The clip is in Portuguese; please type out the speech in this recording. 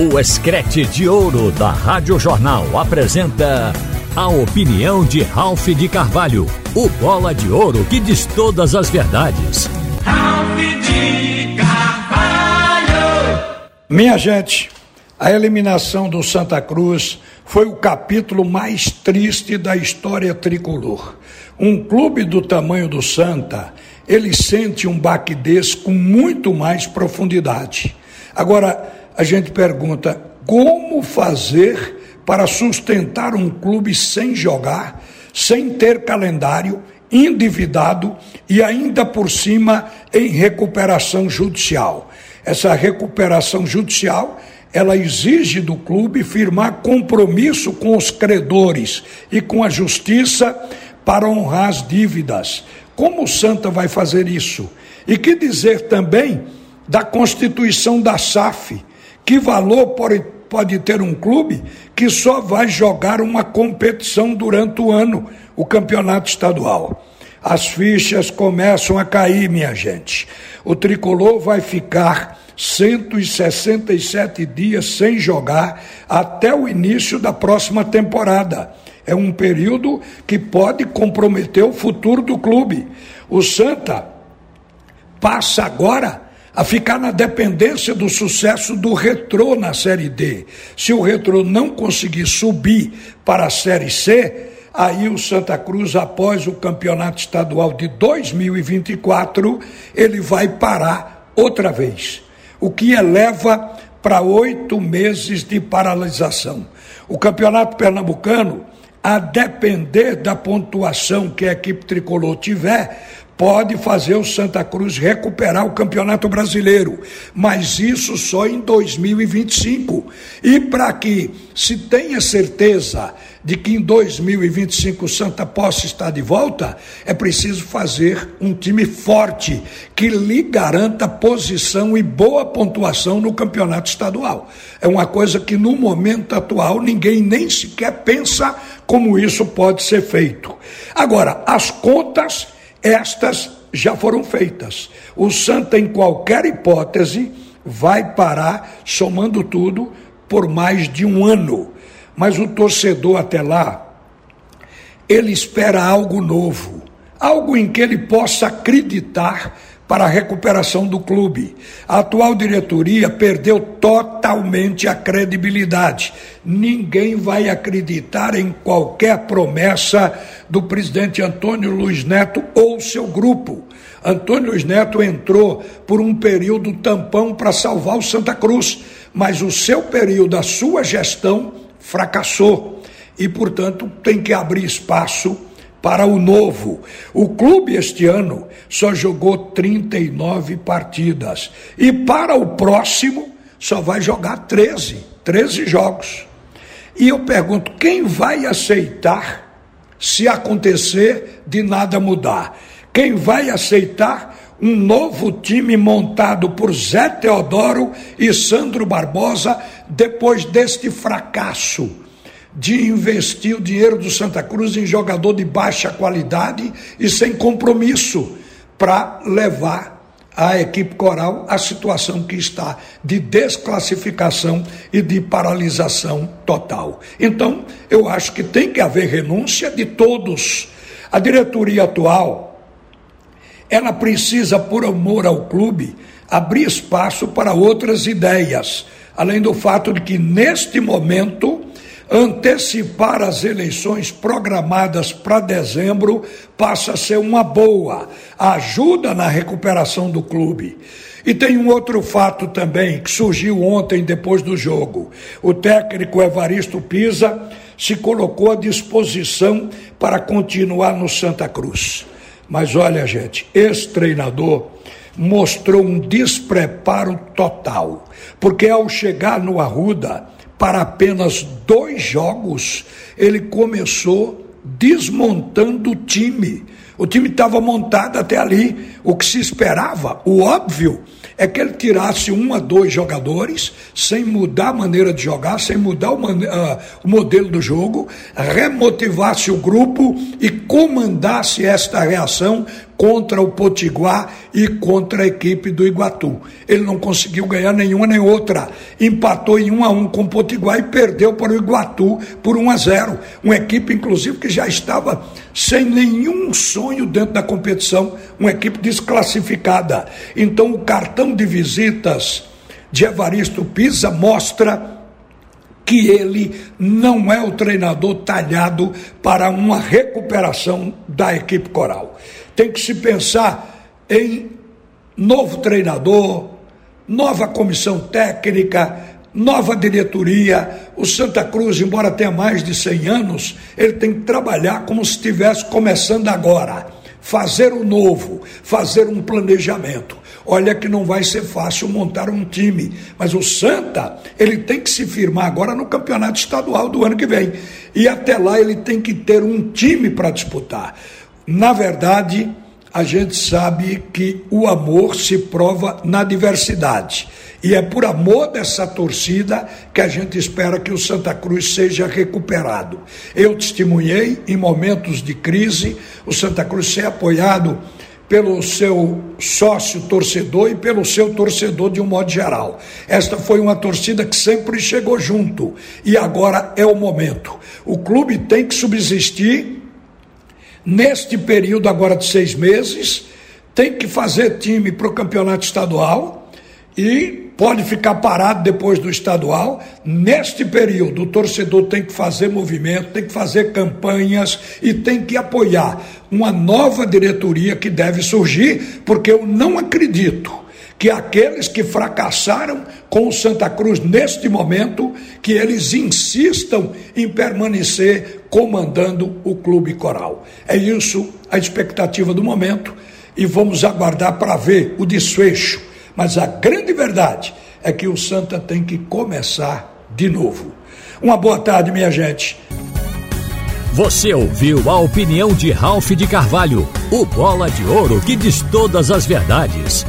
O Escrete de Ouro da Rádio Jornal apresenta a opinião de Ralph de Carvalho, o bola de ouro que diz todas as verdades. Ralph de Carvalho! Minha gente, a eliminação do Santa Cruz foi o capítulo mais triste da história tricolor. Um clube do tamanho do Santa, ele sente um baque desse com muito mais profundidade. Agora, a gente pergunta como fazer para sustentar um clube sem jogar, sem ter calendário, endividado e ainda por cima em recuperação judicial. Essa recuperação judicial ela exige do clube firmar compromisso com os credores e com a justiça para honrar as dívidas. Como o Santa vai fazer isso? E que dizer também da constituição da SAF, que valor pode, pode ter um clube que só vai jogar uma competição durante o ano, o campeonato estadual? As fichas começam a cair, minha gente. O tricolor vai ficar 167 dias sem jogar até o início da próxima temporada. É um período que pode comprometer o futuro do clube. O Santa passa agora a ficar na dependência do sucesso do Retrô na Série D. Se o Retrô não conseguir subir para a Série C, aí o Santa Cruz, após o campeonato estadual de 2024, ele vai parar outra vez, o que eleva para oito meses de paralisação. O campeonato pernambucano, a depender da pontuação que a equipe tricolor tiver, pode fazer o Santa Cruz recuperar o Campeonato Brasileiro, mas isso só em 2025. E para que se tenha certeza de que em 2025 o Santa possa estar de volta, é preciso fazer um time forte que lhe garanta posição e boa pontuação no campeonato estadual. É uma coisa que no momento atual ninguém nem sequer pensa como isso pode ser feito. Agora, as contas estas já foram feitas. O Santa, em qualquer hipótese, vai parar, somando tudo, por mais de um ano. Mas o torcedor até lá, ele espera algo novo, algo em que ele possa acreditar para a recuperação do clube. A atual diretoria perdeu totalmente a credibilidade. Ninguém vai acreditar em qualquer promessa do presidente Antônio Luiz Neto ou seu grupo. Antônio Luiz Neto entrou por um período tampão para salvar o Santa Cruz, mas o seu período, a sua gestão, fracassou. E, portanto, tem que abrir espaço para o novo. O clube este ano só jogou 39 partidas e para o próximo só vai jogar 13, 13 jogos. E eu pergunto, quem vai aceitar se acontecer de nada mudar? Quem vai aceitar um novo time montado por Zé Teodoro e Sandro Barbosa depois deste fracasso? De investir o dinheiro do Santa Cruz em jogador de baixa qualidade e sem compromisso para levar a equipe coral à situação que está de desclassificação e de paralisação total. Então, eu acho que tem que haver renúncia de todos. A diretoria atual, ela precisa, por amor ao clube, abrir espaço para outras ideias, além do fato de que, neste momento, antecipar as eleições programadas para dezembro passa a ser uma boa, ajuda na recuperação do clube. E tem um outro fato também que surgiu ontem depois do jogo. O técnico Evaristo Pisa se colocou à disposição para continuar no Santa Cruz. Mas olha, gente, esse treinador mostrou um despreparo total, porque ao chegar no Arruda, para apenas dois jogos, ele começou desmontando o time. O time estava montado até ali. O que se esperava, o óbvio, é que ele tirasse um a dois jogadores, sem mudar a maneira de jogar, sem mudar o, uh, o modelo do jogo, remotivasse o grupo e comandasse esta reação contra o Potiguar e contra a equipe do Iguatu. Ele não conseguiu ganhar nenhuma nem outra. Empatou em 1 a 1 com o Potiguar e perdeu para o Iguatu por 1 a 0. Uma equipe, inclusive, que já estava sem nenhum sonho dentro da competição, uma equipe desclassificada. Então, o cartão de visitas de Evaristo Pisa mostra que ele não é o treinador talhado para uma recuperação da equipe coral. Tem que se pensar em novo treinador, nova comissão técnica, nova diretoria. O Santa Cruz, embora tenha mais de 100 anos, ele tem que trabalhar como se estivesse começando agora. Fazer o novo, fazer um planejamento. Olha que não vai ser fácil montar um time, mas o Santa, ele tem que se firmar agora no campeonato estadual do ano que vem. E até lá ele tem que ter um time para disputar. Na verdade, a gente sabe que o amor se prova na diversidade. E é por amor dessa torcida que a gente espera que o Santa Cruz seja recuperado. Eu testemunhei em momentos de crise o Santa Cruz ser apoiado pelo seu sócio torcedor e pelo seu torcedor de um modo geral. Esta foi uma torcida que sempre chegou junto e agora é o momento. O clube tem que subsistir neste período agora de seis meses, tem que fazer time para o campeonato estadual e pode ficar parado depois do estadual. Neste período, o torcedor tem que fazer movimento, tem que fazer campanhas e tem que apoiar uma nova diretoria que deve surgir, porque eu não acredito que aqueles que fracassaram com o Santa Cruz neste momento, que eles insistam em permanecer comandando o clube coral. É isso a expectativa do momento e vamos aguardar para ver o desfecho mas a grande verdade é que o Santa tem que começar de novo. Uma boa tarde, minha gente. Você ouviu a opinião de Ralph de Carvalho, o bola de ouro que diz todas as verdades.